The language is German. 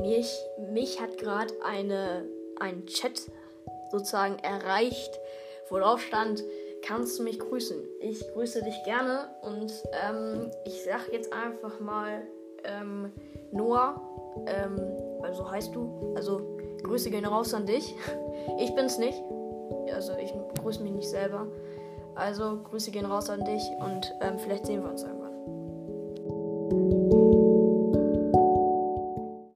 mich, mich hat gerade eine ein Chat sozusagen erreicht, wo drauf stand, kannst du mich grüßen. Ich grüße dich gerne und ähm, ich sag jetzt einfach mal ähm, Noah, ähm, also heißt du, also Grüße gehen raus an dich. Ich bin's nicht, also ich grüße mich nicht selber. Also Grüße gehen raus an dich und ähm, vielleicht sehen wir uns irgendwann.